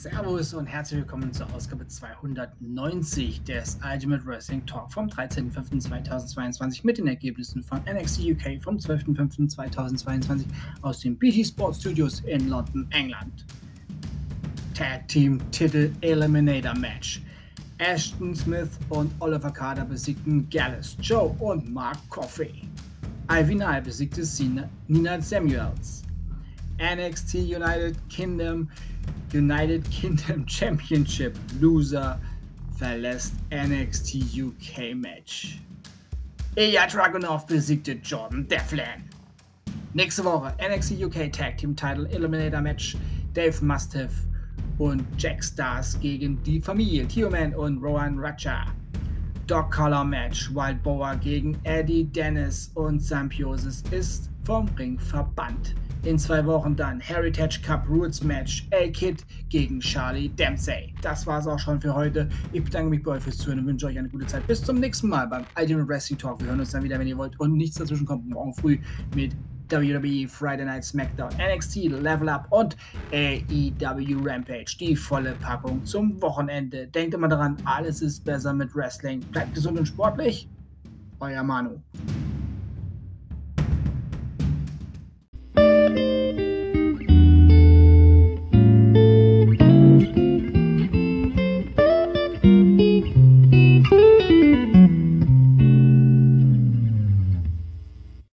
Servus und herzlich willkommen zur Ausgabe 290 des Ultimate Wrestling Talk vom 13.05.2022 mit den Ergebnissen von NXT UK vom 12.05.2022 aus den BT Sports Studios in London, England. Tag Team Titel Eliminator Match. Ashton Smith und Oliver Carter besiegten Gallus, Joe und Mark Coffey. Ivy Nile besiegte Nina Samuels. NXT United Kingdom United Kingdom Championship Loser verlässt NXT UK Match. Ilya Dragunov besiegte Jordan Devlin. Nächste Woche NXT UK Tag Team Title Eliminator Match. Dave Mastiff und Jack Stars gegen die Familie Tio-Man und Rowan Raja. Dog Collar Match. Wild Boa gegen Eddie Dennis und Sampiosis ist vom Ring verbannt. In zwei Wochen dann Heritage Cup Rules Match A-Kid gegen Charlie Dempsey. Das war es auch schon für heute. Ich bedanke mich bei euch fürs Zuhören und wünsche euch eine gute Zeit. Bis zum nächsten Mal beim Ultimate Wrestling Talk. Wir hören uns dann wieder, wenn ihr wollt. Und nichts dazwischen kommt morgen früh mit WWE Friday Night SmackDown, NXT Level Up und AEW Rampage. Die volle Packung zum Wochenende. Denkt immer daran, alles ist besser mit Wrestling. Bleibt gesund und sportlich. Euer Manu.